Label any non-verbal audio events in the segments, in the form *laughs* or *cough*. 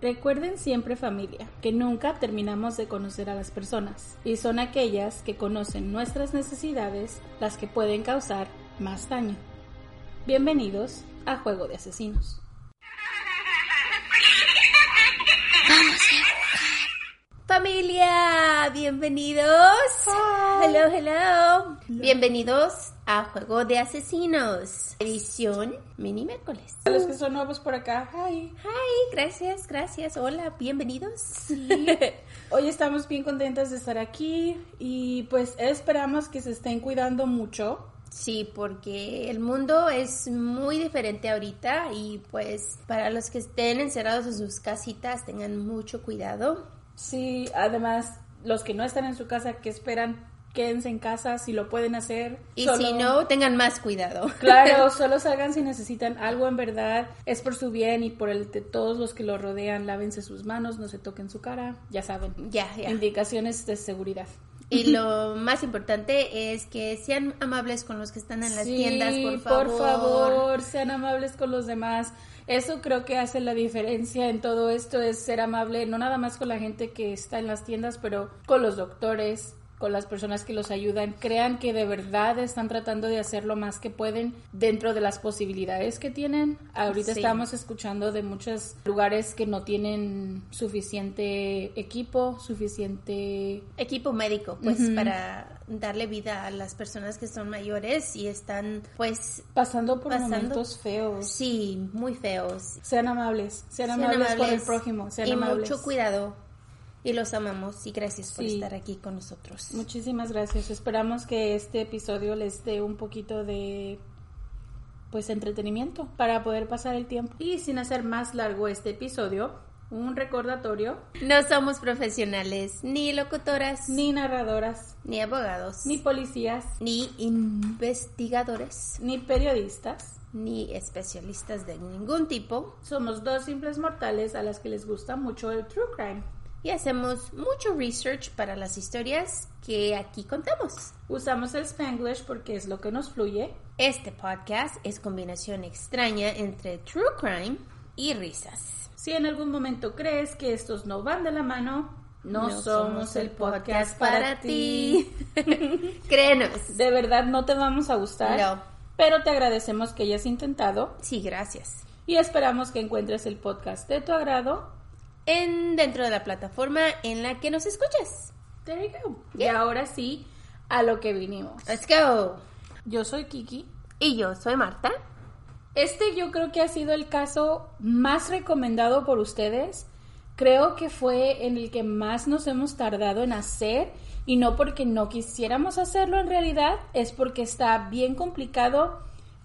Recuerden siempre familia, que nunca terminamos de conocer a las personas y son aquellas que conocen nuestras necesidades las que pueden causar más daño. Bienvenidos a Juego de Asesinos. Familia, bienvenidos. Hello, hello. Bienvenidos a Juego de Asesinos, edición mini miércoles. A los que son nuevos por acá, hi. Hi, gracias, gracias. Hola, bienvenidos. *laughs* Hoy estamos bien contentas de estar aquí y pues esperamos que se estén cuidando mucho. Sí, porque el mundo es muy diferente ahorita y pues para los que estén encerrados en sus casitas tengan mucho cuidado. Sí, además los que no están en su casa, que esperan? Quédense en casa si lo pueden hacer. Y si no, tengan más cuidado. *laughs* Claro, *laughs* solo salgan si necesitan algo en verdad. Es por su bien y por el de todos los que lo rodean. Lávense sus manos, no se toquen su cara. Ya saben. Ya, ya. Indicaciones de seguridad. Y lo *laughs* más importante es que sean amables con los que están en las tiendas, por favor. Por favor, sean amables con los demás. Eso creo que hace la diferencia en todo esto, es ser amable, no nada más con la gente que está en las tiendas, pero con los doctores, con las personas que los ayudan, crean que de verdad están tratando de hacer lo más que pueden dentro de las posibilidades que tienen. Ahorita estamos escuchando de muchos lugares que no tienen suficiente equipo, suficiente equipo médico, pues para darle vida a las personas que son mayores y están pues pasando por momentos feos. Sí, muy feos. Sean amables, sean, amables, con el prójimo, sean y amables. mucho cuidado y los amamos y gracias por estar aquí con nosotros. Muchísimas gracias. Esperamos que este episodio les dé un poquito de pues entretenimiento para poder pasar el tiempo. Y sin hacer más largo este episodio, un recordatorio. No somos profesionales, ni locutoras, ni narradoras, ni abogados, ni policías, ni investigadores, ni periodistas, ni especialistas de ningún tipo. Somos dos simples mortales a las que les gusta mucho el true crime y hacemos mucho research para las historias que aquí contamos. Usamos el spanglish porque es lo que nos fluye. Este podcast es combinación extraña entre true crime y risas. Si en algún momento crees que estos no van de la mano, no, somos, el podcast, para, ti. *laughs* Créenos. De verdad no te vamos a gustar. No. Pero te agradecemos que hayas intentado. Sí, gracias. Y esperamos que encuentres el podcast de tu agrado en, dentro de la plataforma en la que nos escuchas. There you go. Y ahora sí, a lo que vinimos. Let's go. Yo soy Kiki. Y yo soy Marta. Este yo creo que ha sido el caso más recomendado por ustedes. Creo que fue en el que más nos hemos tardado en hacer y no porque no quisiéramos hacerlo en realidad, es porque está bien complicado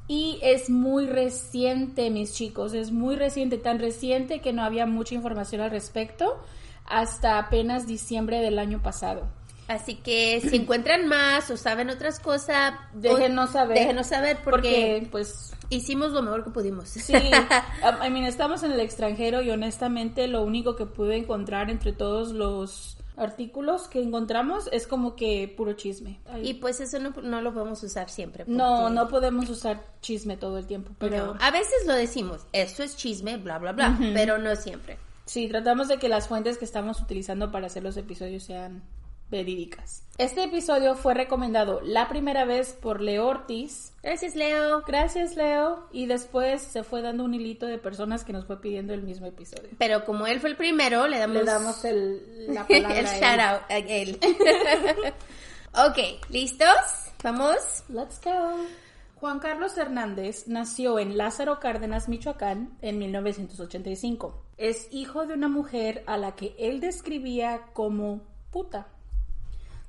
y es muy reciente, mis chicos, es muy reciente, tan reciente que no había mucha información al respecto hasta apenas diciembre del año pasado. Así que si *clears throat* encuentran más o saben otras cosas, déjenos saber. Déjenos saber porque, pues hicimos lo mejor que pudimos. Sí, *laughs* I mean, estamos en el extranjero y honestamente lo único que pude encontrar entre todos los artículos que encontramos es como que puro chisme. Ay, Y pues eso no, no lo podemos usar siempre. no, porque- no podemos usar chisme todo el tiempo, pero No. A veces lo decimos, esto es chisme, bla, bla, bla, pero no siempre. sí, tratamos de que las fuentes que estamos utilizando para hacer los episodios sean verídicas. Este episodio fue recomendado la primera vez por Leo Ortiz. Gracias, Leo. Gracias, Leo. Y después se fue dando un hilito de personas que nos fue pidiendo el mismo episodio. Pero como él fue el primero, le damos, Le damos el, la *laughs* palabra el shout out a él. *laughs* ok, ¿listos? Vamos. Let's go. Juan Carlos Hernández nació en Lázaro Cárdenas, Michoacán, en 1985. Es hijo de una mujer a la que él describía como puta.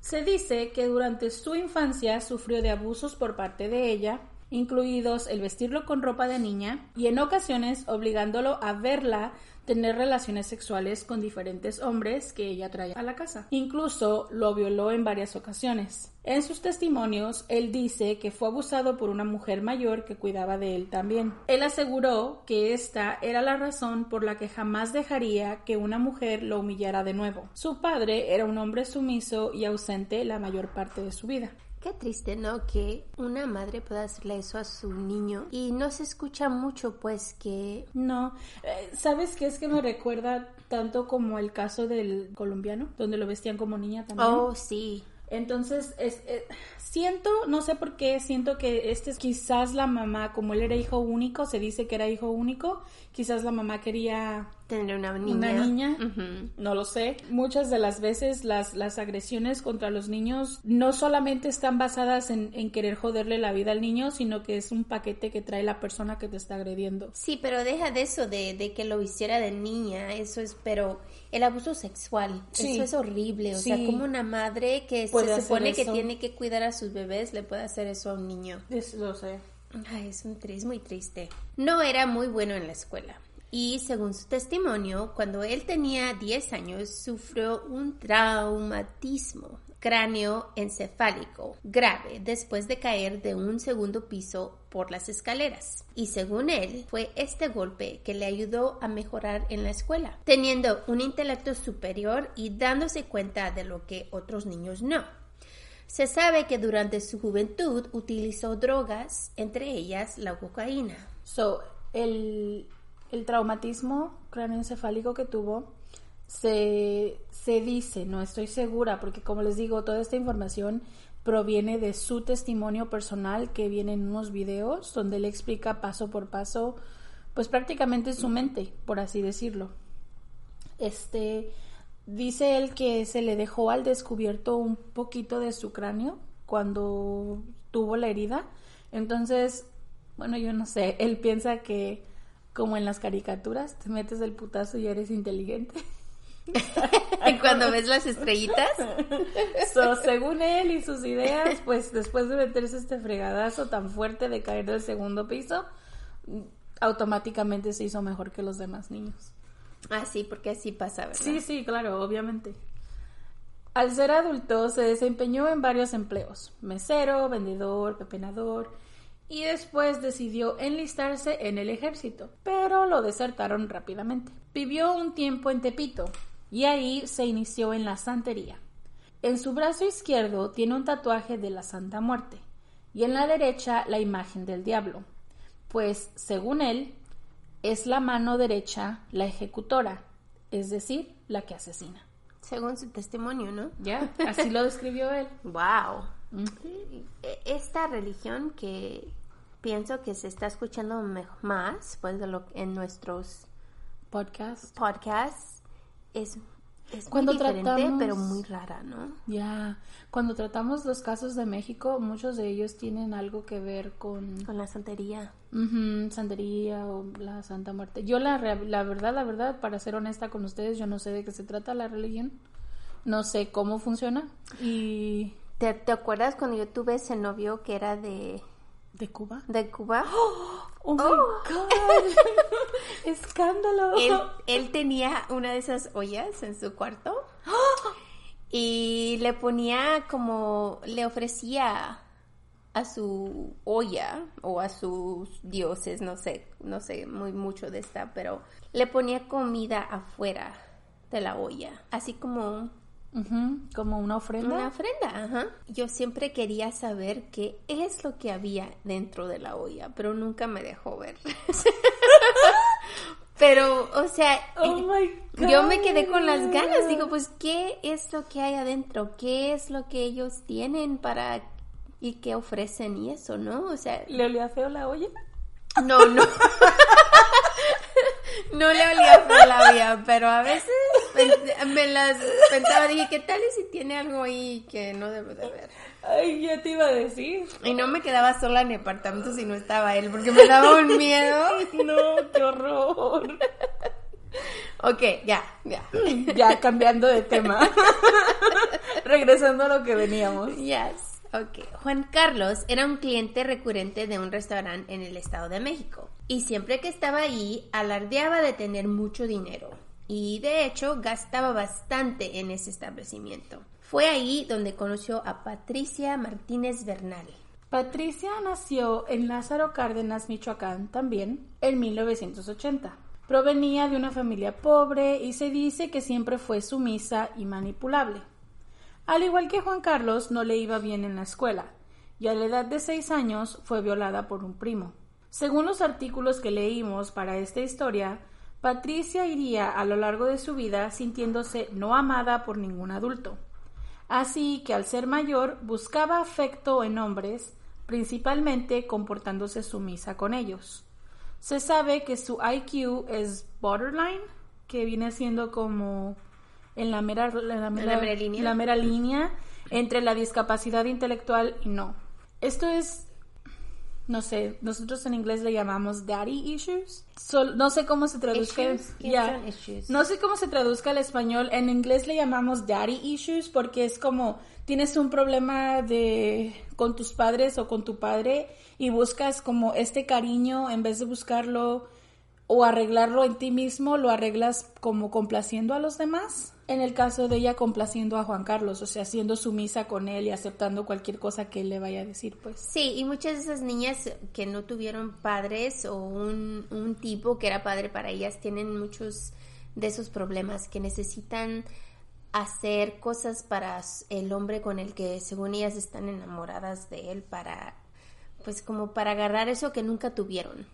Se dice que durante su infancia sufrió de abusos por parte de ella, incluidos el vestirlo con ropa de niña y en ocasiones obligándolo a verla tener relaciones sexuales con diferentes hombres que ella traía a la casa. Incluso lo violó en varias ocasiones. En sus testimonios, él dice que fue abusado por una mujer mayor que cuidaba de él también. Él aseguró que esta era la razón por la que jamás dejaría que una mujer lo humillara de nuevo. Su padre era un hombre sumiso y ausente la mayor parte de su vida. Qué triste, ¿no? Que una madre pueda hacerle eso a su niño y no se escucha mucho, pues que... No, eh, ¿sabes qué es que me recuerda tanto como el caso del colombiano, donde lo vestían como niña también? Oh, sí. Entonces, es, eh, siento, no sé por qué, siento que este es quizás la mamá, como él era hijo único, se dice que era hijo único, quizás la mamá quería Tener una niña. una niña, no lo sé. Muchas de las veces las, las agresiones contra los niños no solamente están basadas en, en querer joderle la vida al niño, sino que es un paquete que trae la persona que te está agrediendo. Sí, pero deja de eso, de, de que lo hiciera de niña, eso es, pero el abuso sexual, Sí. eso es horrible, o Sí. sea, como una madre que Puede se supone que tiene que cuidar a sus bebés le puede hacer eso a un niño. Es, lo sé. Ay, es, un, es muy triste. No era muy bueno en la escuela. Y según su testimonio, cuando él tenía 10 años, sufrió un traumatismo cráneo encefálico grave después de caer de un segundo piso por las escaleras. Y según él, fue este golpe que le ayudó a mejorar en la escuela, teniendo un intelecto superior y dándose cuenta de lo que otros niños no. Se sabe que durante su juventud utilizó drogas, entre ellas la cocaína. So, el, el traumatismo cráneoencefálico que tuvo se, se dice, no estoy segura, porque como les digo, toda esta información proviene de su testimonio personal que viene en unos videos donde él explica paso por paso, pues prácticamente su mente, por así decirlo. Este dice él que se le dejó al descubierto un poquito de su cráneo cuando tuvo la herida. Entonces, bueno, yo no sé, él piensa que como en las caricaturas, te metes el putazo y eres inteligente. *laughs* Y cuando ves las estrellitas, So, según él y sus ideas, pues después de meterse este fregadazo tan fuerte de caer del segundo piso, automáticamente se hizo mejor que los demás niños. ah, sí, porque así pasa, ¿verdad? Sí, sí, claro, obviamente. Al ser adulto se desempeñó en varios empleos, mesero, vendedor, pepenador, y después decidió enlistarse en el ejército, pero lo desertaron rápidamente. Vivió un tiempo en Tepito y ahí se inició en la santería. En su brazo izquierdo tiene un tatuaje de la Santa Muerte y en la derecha la imagen del diablo, pues según él es la mano derecha la ejecutora, es decir, la que asesina. Según su testimonio, ¿no? Ya, así lo describió él. Wow. E- Esta religión que pienso que se está escuchando más pues de lo en nuestros Podcast. podcasts es, es Cuando muy diferente, tratamos- pero muy rara, ¿no? Ya, cuando tratamos los casos de México, muchos de ellos tienen algo que ver con Con la santería. santería o la Santa Muerte. Yo la, la verdad, la verdad, para ser honesta con ustedes, yo no sé de qué se trata la religión. No sé cómo funciona. Y ¿Te, te acuerdas cuando yo tuve ese novio que era de, de Cuba. de Cuba? *gasps* Oh my god. *laughs* Escándalo. él, él tenía una de esas ollas en su cuarto *gasps* y le ponía como, le ofrecía a su olla o a sus dioses, no sé, no sé muy mucho de esta, pero le ponía comida afuera de la olla, así como Como una ofrenda. Una ofrenda, ajá. Yo siempre quería saber qué es lo que había dentro de la olla, pero nunca me dejó ver. *laughs* pero, o sea, Oh my yo me quedé con las ganas. Digo, pues, ¿qué es lo que hay adentro? ¿Qué es lo que ellos tienen para y qué ofrecen y eso, no? O sea, ¿Le olía feo la olla? no, no. *laughs* No le olía feo la olla, pero a veces me las pensaba, dije, ¿qué tal si tiene algo ahí que no debo de ver? Ay, ya te iba a decir. Y no me quedaba sola en mi apartamento si no estaba él, porque me daba un miedo. *laughs* No, qué horror. Ok, ya, ya. Ya cambiando de tema. *laughs* Regresando a lo que veníamos. Yes. Ok. Juan Carlos era un cliente recurrente de un restaurante en el Estado de México. Y siempre que estaba ahí, alardeaba de tener mucho dinero. Y de hecho, gastaba bastante en ese establecimiento. Fue ahí donde conoció a Patricia Martínez Bernal. Patricia nació en Lázaro Cárdenas, Michoacán, también, en 1980. Provenía de una familia pobre y se dice que siempre fue sumisa y manipulable. Al igual que Juan Carlos, no le iba bien en la escuela, y a la edad de seis años fue violada por un primo. Según los artículos que leímos para esta historia, Patricia iría a lo largo de su vida sintiéndose no amada por ningún adulto. Así que al ser mayor buscaba afecto en hombres, principalmente comportándose sumisa con ellos. Se sabe que su IQ es borderline, que viene siendo como en la mera, la mera- mera línea. la mera línea entre la discapacidad intelectual y no. Esto es, no sé, nosotros en inglés le llamamos daddy issues. Sol- no sé cómo se traduzca. Issues, ¿qué Ya. son issues? No sé cómo se traduzca al español. En inglés le llamamos daddy issues porque es como tienes un problema de con tus padres o con tu padre y buscas como este cariño en vez de buscarlo o arreglarlo en ti mismo, lo arreglas como complaciendo a los demás. En el caso de ella complaciendo a Juan Carlos, o sea, siendo sumisa con él y aceptando cualquier cosa que él le vaya a decir, pues. Sí, y muchas de esas niñas que no tuvieron padres o un, un tipo que era padre para ellas tienen muchos de esos problemas que necesitan hacer cosas para el hombre con el que según ellas están enamoradas de él para pues como para agarrar eso que nunca tuvieron.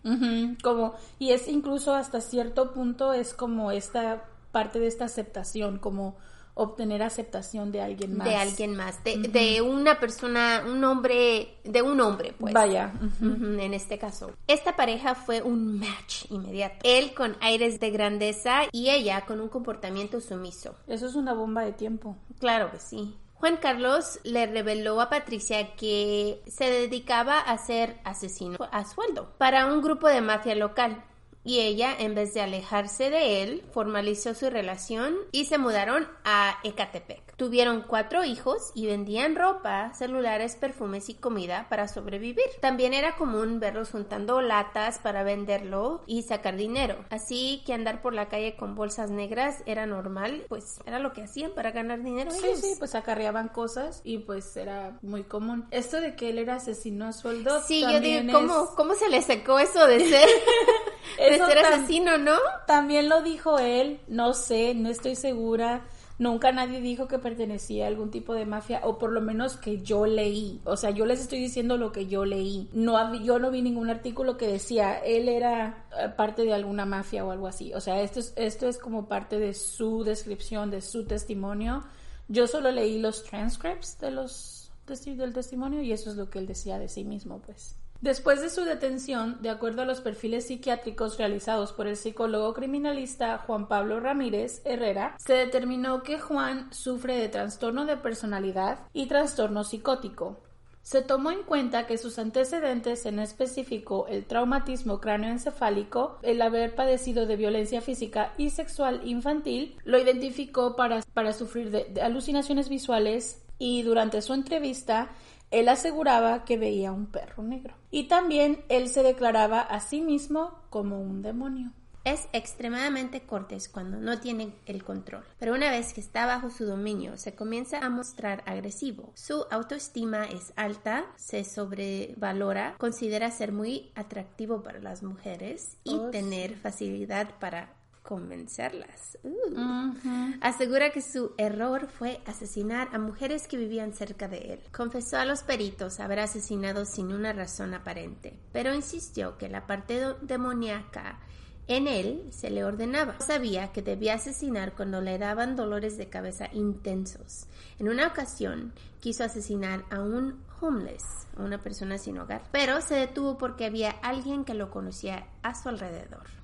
Como y es incluso hasta cierto punto es como esta parte de esta aceptación como obtener aceptación de alguien más De alguien más, de, de una persona, un hombre, de un hombre, pues. vaya en este caso. Esta pareja fue un match inmediato. Él con aires de grandeza y ella con un comportamiento sumiso. eso es una bomba de tiempo Claro que sí. Juan Carlos le reveló a Patricia que se dedicaba a ser asesino a sueldo para un grupo de mafia local. Y ella, en vez de alejarse de él, formalizó su relación y se mudaron a Ecatepec. Tuvieron cuatro hijos y vendían ropa, celulares, perfumes y comida para sobrevivir. También era común verlos juntando latas para venderlo y sacar dinero. Así que andar por la calle con bolsas negras era normal, pues era lo que hacían para ganar dinero. sí ellos. sí pues acarreaban cosas y pues era muy común esto de que él era asesino a sueldo Sí, yo digo, es- ¿cómo, ¿cómo se le secó eso de ser, *laughs* *laughs* de ser asesino, no? También lo dijo él, no sé, no estoy segura. Nunca nadie dijo que pertenecía a algún tipo de mafia, o por lo menos que yo leí. O sea, yo les estoy diciendo lo que yo leí. No, yo no vi ningún artículo que decía él era eh, parte de alguna mafia o algo así. O sea, esto es, esto es como parte de su descripción, de su testimonio. Yo solo leí los transcripts de los del testimonio y eso es lo que él decía de sí mismo, pues. Después de su detención, de acuerdo a los perfiles psiquiátricos realizados por el psicólogo criminalista Juan Pablo Ramírez Herrera, se determinó que Juan sufre de trastorno de personalidad y trastorno psicótico. Se tomó en cuenta que sus antecedentes, en específico el traumatismo cráneoencefálico, el haber padecido de violencia física y sexual infantil, lo identificó para, para sufrir de, de alucinaciones visuales y durante su entrevista él aseguraba que veía un perro negro. Y también él se declaraba a sí mismo como un demonio. Es extremadamente cortés cuando no tiene el control, pero una vez que está bajo su dominio se comienza a mostrar agresivo. Su autoestima es alta, se sobrevalora, considera ser muy atractivo para las mujeres y Oh, tener facilidad para convencerlas. Uh. Asegura que su error fue asesinar a mujeres que vivían cerca de él. Confesó a los peritos haber asesinado sin una razón aparente, pero insistió que la parte demoníaca en él se le ordenaba. Sabía que debía asesinar cuando le daban dolores de cabeza intensos. En una ocasión quiso asesinar a un homeless, a una persona sin hogar, pero se detuvo porque había alguien que lo conocía a su alrededor.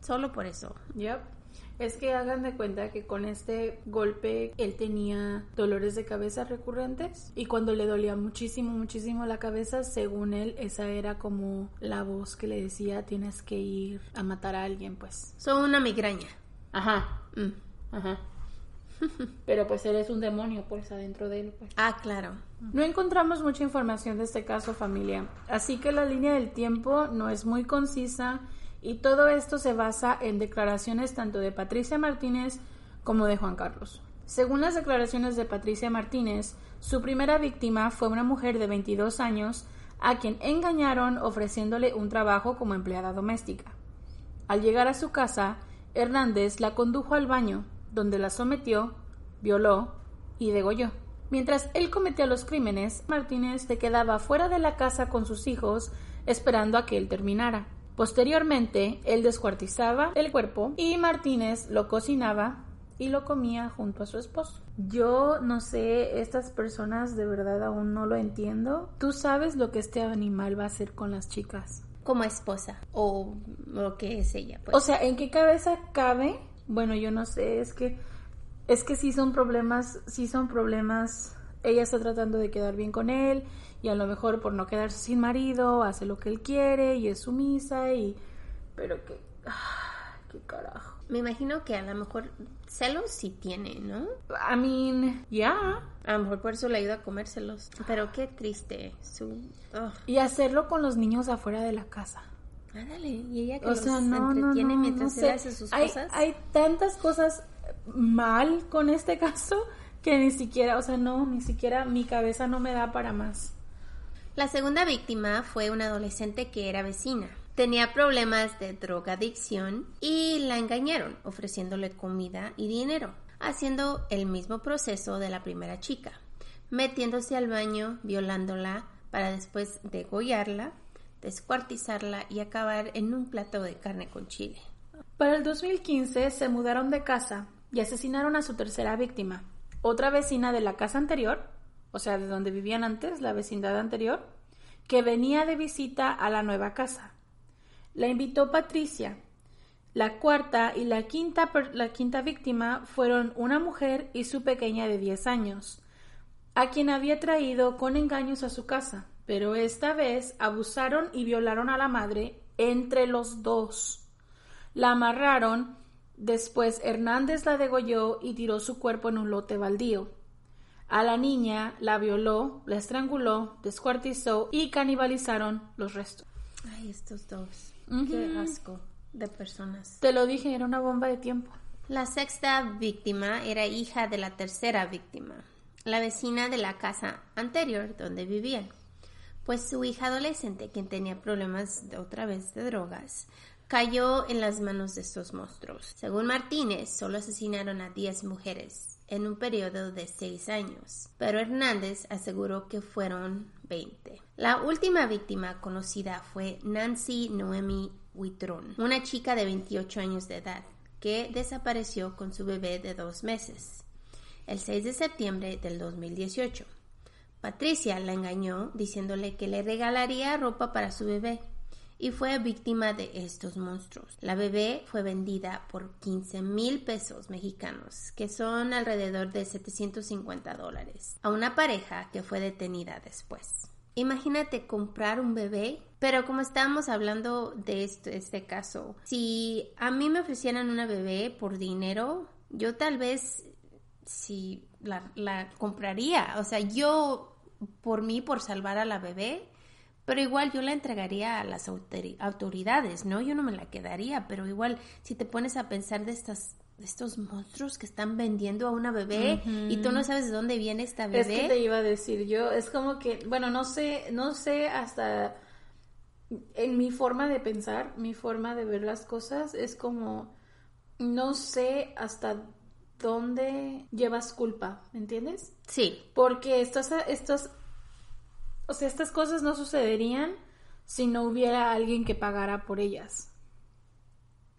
Solo por eso. Yep. Es que hagan de cuenta que con este golpe él tenía dolores de cabeza recurrentes y cuando le dolía muchísimo, muchísimo la cabeza, según él, esa era como la voz que le decía tienes que ir a matar a alguien, pues. Son una migraña. Ajá. Mm. Ajá. *laughs* Pero pues él es un demonio, pues, adentro de él. Pues. Ah, claro. No encontramos mucha información de este caso, familia. Así que la línea del tiempo no es muy concisa y todo esto se basa en declaraciones tanto de Patricia Martínez como de Juan Carlos. Según las declaraciones de Patricia Martínez, su primera víctima fue una mujer de 22 años a quien engañaron ofreciéndole un trabajo como empleada doméstica. Al llegar a su casa, Hernández la condujo al baño, donde la sometió, violó y degolló. Mientras él cometía los crímenes, Martínez se quedaba fuera de la casa con sus hijos esperando a que él terminara. Posteriormente, él descuartizaba el cuerpo y Martínez lo cocinaba y lo comía junto a su esposo. Yo no sé, estas personas de verdad aún no lo entiendo. ¿Tú sabes lo que este animal va a hacer con las chicas? Como esposa o lo que es ella. Pues. O sea, ¿en qué cabeza cabe? Bueno, yo no sé, es que es que sí son problemas, sí son problemas. Ella está tratando de quedar bien con él y a lo mejor por no quedarse sin marido hace lo que él quiere y es sumisa y pero que ah, qué carajo me imagino que a lo mejor celos sí tiene, ¿no? I mean, ya. A lo mejor por eso le ayuda a comérselos. Pero qué triste. Su... Y hacerlo con los niños afuera de la casa. Ándale, y ella que o los entretiene mientras él hace sus cosas. Hay tantas cosas mal con este caso que ni siquiera, o sea, no, ni siquiera mi cabeza no me da para más. La segunda víctima fue una adolescente que era vecina. Tenía problemas de drogadicción y la engañaron ofreciéndole comida y dinero, haciendo el mismo proceso de la primera chica, metiéndose al baño, violándola para después degollarla, descuartizarla y acabar en un plato de carne con chile. Para el 2015 se mudaron de casa y asesinaron a su tercera víctima, otra vecina de la casa anterior, o sea, de donde vivían antes, la vecindad anterior, que venía de visita a la nueva casa. La invitó Patricia. La cuarta y la quinta, la quinta víctima fueron una mujer y su pequeña de 10 años, a quien había traído con engaños a su casa, pero esta vez abusaron y violaron a la madre entre los dos. La amarraron, después Hernández la degolló y tiró su cuerpo en un lote baldío. A la niña la violó, la estranguló, descuartizó y canibalizaron los restos. Ay, estos dos. Qué asco de personas. Te lo dije, era una bomba de tiempo. La sexta víctima era hija de la tercera víctima, la vecina de la casa anterior donde vivían. Pues su hija adolescente, quien tenía problemas de otra vez de drogas, cayó en las manos de estos monstruos. Según Martínez, solo asesinaron a 10 mujeres, en un periodo de seis años, pero Hernández aseguró que fueron 20. La última víctima conocida fue Nancy Noemi Huitrón, una chica de 28 años de edad, que desapareció con su bebé de dos meses, el 6 de septiembre del 2018. Patricia la engañó diciéndole que le regalaría ropa para su bebé, y fue víctima de estos monstruos. La bebé fue vendida por 15 mil pesos mexicanos, que son alrededor de 750 dólares, a una pareja que fue detenida después. Imagínate comprar un bebé, pero como estábamos hablando de este, caso, si a mí me ofrecieran una bebé por dinero, yo tal vez si la, la compraría. O sea, yo por mí, por salvar a la bebé, pero igual yo la entregaría a las autoridades, ¿no? Yo no me la quedaría, pero igual si te pones a pensar de estas de estos monstruos que están vendiendo a una bebé y tú no sabes de dónde viene esta bebé. Es que te iba a decir yo, es como que, bueno, no sé, no sé hasta en mi forma de pensar, mi forma de ver las cosas es como no sé hasta dónde llevas culpa, ¿me entiendes? Sí. Porque estas, estos, o sea, estas cosas no sucederían si no hubiera alguien que pagara por ellas.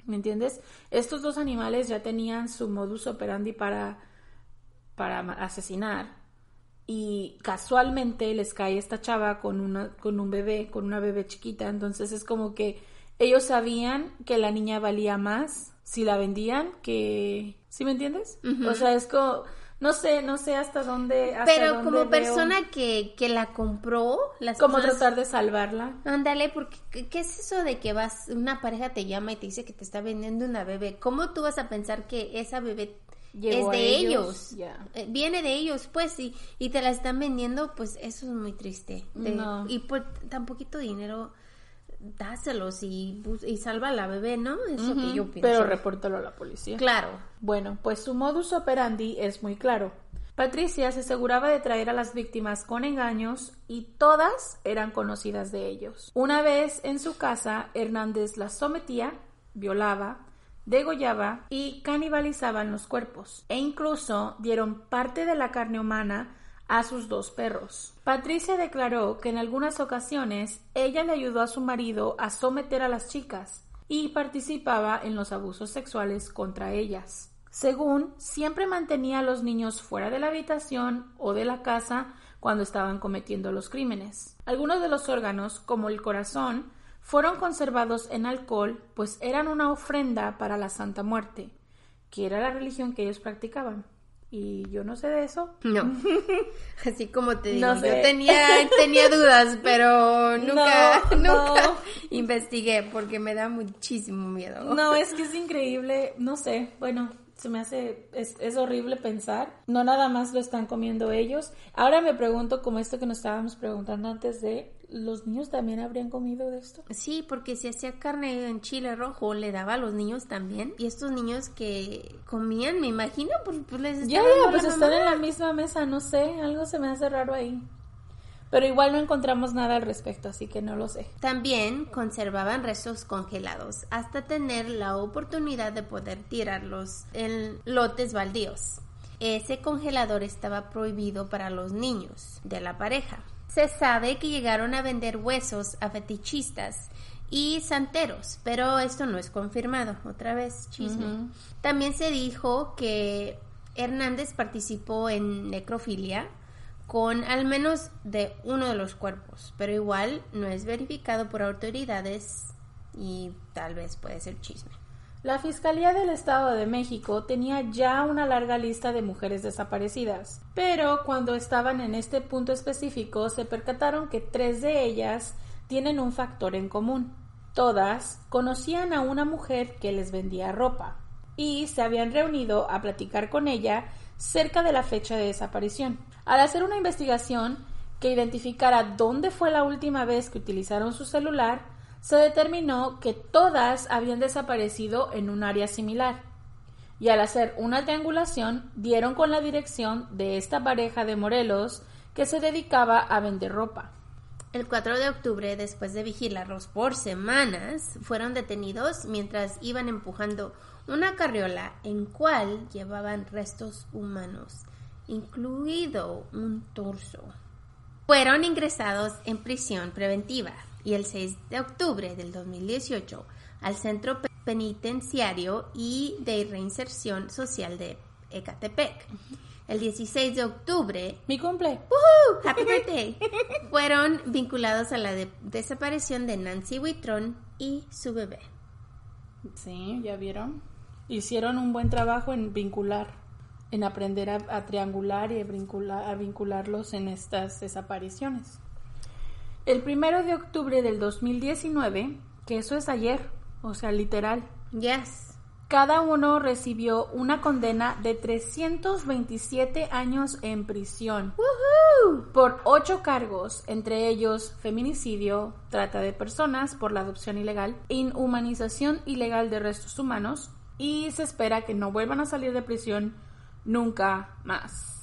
¿Me entiendes? Estos dos animales ya tenían su modus operandi para, para asesinar. Y casualmente les cae esta chava con, una, con un bebé, con una bebé chiquita. Entonces es como que ellos sabían que la niña valía más si la vendían que... ¿Sí me entiendes? O sea, es como no sé, no sé hasta dónde. Pero como persona que, que, la compró, las como tratar de salvarla. Ándale, porque ¿qué es eso de que vas, una pareja te llama y te dice que te está vendiendo una bebé? ¿Cómo tú vas a pensar que esa bebé es de ellos? Eh, viene de ellos, pues, y, y te la están vendiendo, pues eso es muy triste. Y por tan poquito dinero dáselos y, y salva a la bebé, ¿no? Es lo que yo pienso. Pero repórtalo a la policía. Claro. Bueno, pues su modus operandi es muy claro. Patricia se aseguraba de traer a las víctimas con engaños y todas eran conocidas de ellos. Una vez en su casa, Hernández las sometía, violaba, degollaba y canibalizaban los cuerpos, e incluso dieron parte de la carne humana a sus dos perros. Patricia declaró que en algunas ocasiones ella le ayudó a su marido a someter a las chicas y participaba en los abusos sexuales contra ellas. Según, siempre mantenía a los niños fuera de la habitación o de la casa cuando estaban cometiendo los crímenes. Algunos de los órganos, como el corazón, fueron conservados en alcohol, pues eran una ofrenda para la Santa Muerte, que era la religión que ellos practicaban y yo no sé de eso. No. *laughs* Así como te digo, yo tenía, tenía *laughs* dudas, pero nunca, nunca *laughs* investigué porque me da muchísimo miedo. No, es que es increíble, no sé, bueno, se me hace, es, es, horrible pensar. No nada más lo están comiendo ellos. Ahora me pregunto, como esto que nos estábamos preguntando antes de, ¿los niños también habrían comido de esto? Sí, porque si hacía carne en chile rojo, le daba a los niños también. Y estos niños que comían, me imagino, pues, pues les Ya, ya, pues están en la misma mesa, no sé, algo se me hace raro ahí. Pero igual no encontramos nada al respecto, así que no lo sé. También conservaban restos congelados hasta tener la oportunidad de poder tirarlos en lotes baldíos. Ese congelador estaba prohibido para los niños de la pareja. Se sabe que llegaron a vender huesos a fetichistas y santeros, pero esto no es confirmado. Otra vez, chisme. También se dijo que Hernández participó en necrofilia con al menos de uno de los cuerpos, pero igual no es verificado por autoridades y tal vez puede ser chisme. La Fiscalía del Estado de México tenía ya una larga lista de mujeres desaparecidas, pero cuando estaban en este punto específico se percataron que tres de ellas tienen un factor en común. Todas conocían a una mujer que les vendía ropa y se habían reunido a platicar con ella cerca de la fecha de desaparición. Al hacer una investigación que identificara dónde fue la última vez que utilizaron su celular, se determinó que todas habían desaparecido en un área similar. Y al hacer una triangulación, dieron con la dirección de esta pareja de Morelos que se dedicaba a vender ropa. El 4 de octubre, después de vigilarlos por semanas, fueron detenidos mientras iban empujando una carriola en cual llevaban restos humanos, incluido un torso. Fueron ingresados en prisión preventiva y el 6 de octubre del 2018 al Centro Penitenciario y de Reinserción Social de Ecatepec. El 16 de octubre. Mi cumple. *laughs* ¡Happy birthday! Fueron vinculados a la desaparición de Nancy Whitron y su bebé. Sí, ya vieron hicieron un buen trabajo en vincular, en aprender a, triangular y a, vincular, a vincularlos en estas desapariciones. El primero de octubre del 2019, que eso es ayer, o sea, literal. Yes. Cada uno recibió una condena de 327 años en prisión por ocho cargos, entre ellos feminicidio, trata de personas por la adopción ilegal, inhumanización ilegal de restos humanos, y se espera que no vuelvan a salir de prisión nunca más.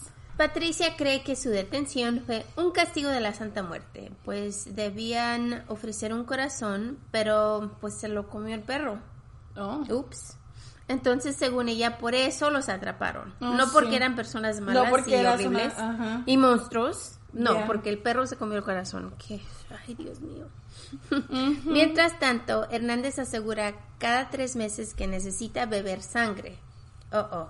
Patricia cree que su detención fue un castigo de la Santa Muerte, pues debían ofrecer un corazón, pero pues se lo comió el perro. Oh. Ups. Entonces, según ella, por eso los atraparon. Oh, no porque sí. eran personas malas y horribles una- y monstruos. No, Yeah. porque el perro se comió el corazón. Que, ay, Dios mío. Mientras tanto, Hernández asegura cada tres meses que necesita beber sangre. Oh, oh.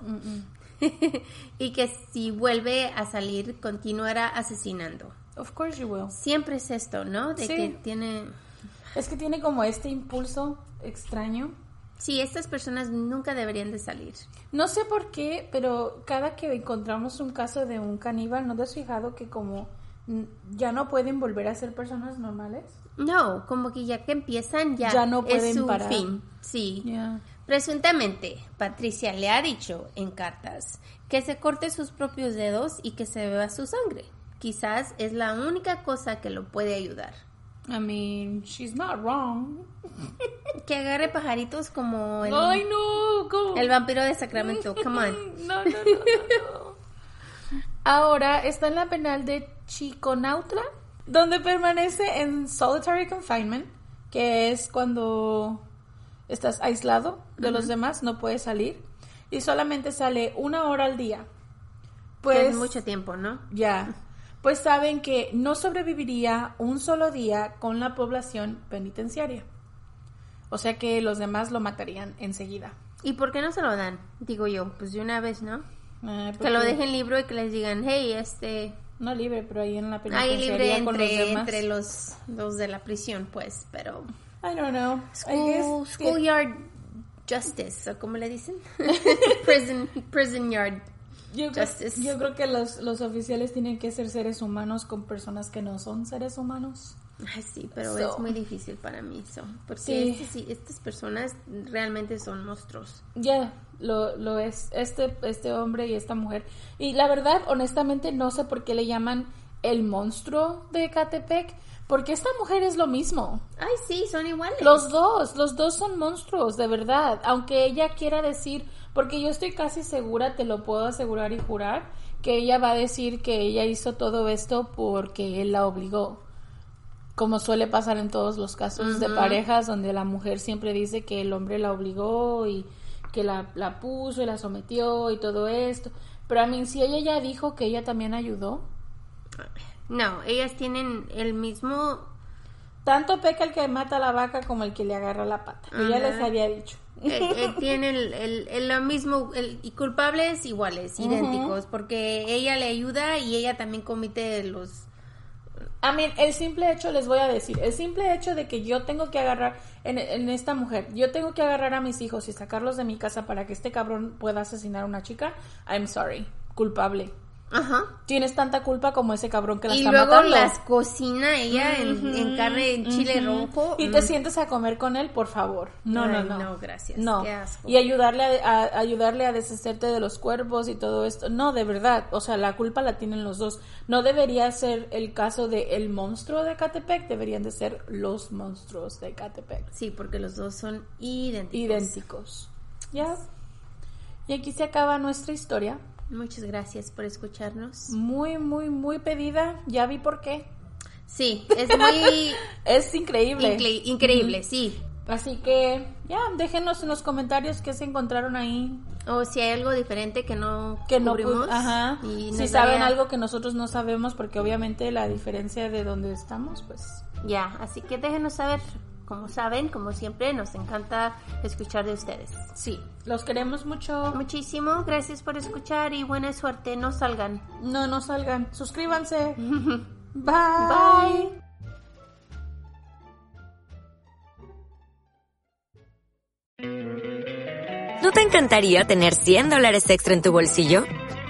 *laughs* y que si vuelve a salir, continuará asesinando. Of course you will. Siempre es esto, ¿no? De Sí. que tiene... Es que tiene como este impulso extraño. Sí, estas personas nunca deberían de salir. No sé por qué, pero cada que encontramos un caso de un caníbal, ¿no te has fijado que como ya no pueden volver a ser personas normales? No, como que ya que empiezan ya, Ya no es pueden su parar. fin. Sí. Ya. Presuntamente, Patricia le ha dicho en cartas que se corte sus propios dedos y que se beba su sangre. Quizás es la única cosa que lo puede ayudar. I mean, she's not wrong. *laughs* Que agarre pajaritos como el, Ay, no, ¿cómo? el vampiro de Sacramento. *laughs* Come on. No, no, no, no, no. Ahora está en la penal de Chiconautla, donde permanece en solitary confinement, que es cuando estás aislado de los demás, no puedes salir, y solamente sale una hora al día. Que Pues es mucho tiempo, ¿no? ya, pues saben que no sobreviviría un solo día con la población penitenciaria. O sea que los demás lo matarían enseguida. ¿Y por qué no se lo dan? Digo yo, pues de una vez, ¿no? Eh, Que lo dejen libre y que les digan, hey, este, No libre, pero ahí en la ahí penitenciaría libre con los entre, demás. entre los, los de la prisión, pues, pero... I don't know. School, schoolyard justice, o como le dicen. *laughs* prison, prison yard. yo, creo, justice. yo creo que los, los oficiales tienen que ser seres humanos con personas que no son seres humanos. Ay, sí, pero So. es muy difícil para mí eso. Porque Sí. este sí- estas personas realmente son monstruos. Ya, lo, lo es. Este, este hombre y esta mujer. Y la verdad, honestamente, no sé por qué le llaman el monstruo de Catepec. Porque esta mujer es lo mismo. Ay, sí, son iguales. Los dos, los dos son monstruos, de verdad. Aunque ella quiera decir, porque yo estoy casi segura, te lo puedo asegurar y jurar, que ella va a decir que ella hizo todo esto porque él la obligó. Como suele pasar en todos los casos de parejas donde la mujer siempre dice que el hombre la obligó y que la, la puso y la sometió y todo esto. Pero a mí, si ella ya dijo que ella también ayudó, No, ellas tienen el mismo... tanto peca el que mata a la vaca como el que le agarra la pata. Ella Ajá. les había dicho. eh, eh, *laughs* tienen el, el- el- lo mismo, y culpables iguales, idénticos, porque ella le ayuda y ella también comete los... A mí, el simple hecho, les voy a decir, el simple hecho de que yo tengo que agarrar, en, en esta mujer, yo tengo que agarrar a mis hijos y sacarlos de mi casa para que este cabrón pueda asesinar a una chica, I'm sorry, culpable. Ajá. Tienes tanta culpa como ese cabrón que la Y está luego matando. las cocina ella en, en carne, en chile rojo. Y te Mm. sientes a comer con él, por favor. No, Ay, no, no. no, gracias. No. Qué asco. Y ayudarle a, a- ayudarle a deshacerte de los cuerpos y todo esto. No, de verdad. O sea, la culpa la tienen los dos. No debería ser el caso de el monstruo de Catepec. Deberían de ser los monstruos de Catepec. Sí, porque los dos son idénticos. Idénticos. ¿Ya? Y aquí se acaba nuestra historia. Muchas gracias por escucharnos. Muy, muy, muy pedida. Ya vi por qué. Sí, es muy *laughs* Es increíble. incre- increíble, sí. Así que, ya, déjenos en los comentarios qué se encontraron ahí. O si hay algo diferente que no Que no, cubrimos pues, ajá. y Si saben daría- algo que nosotros no sabemos, porque obviamente la diferencia de donde estamos, pues. Ya, así que déjenos saber. Como saben, como siempre, nos encanta escuchar de ustedes. Sí, los queremos mucho. Muchísimo, gracias por escuchar y buena suerte. No salgan. No, no salgan. Suscríbanse. *laughs* Bye. Bye. ¿No te encantaría tener 100 dólares extra en tu bolsillo?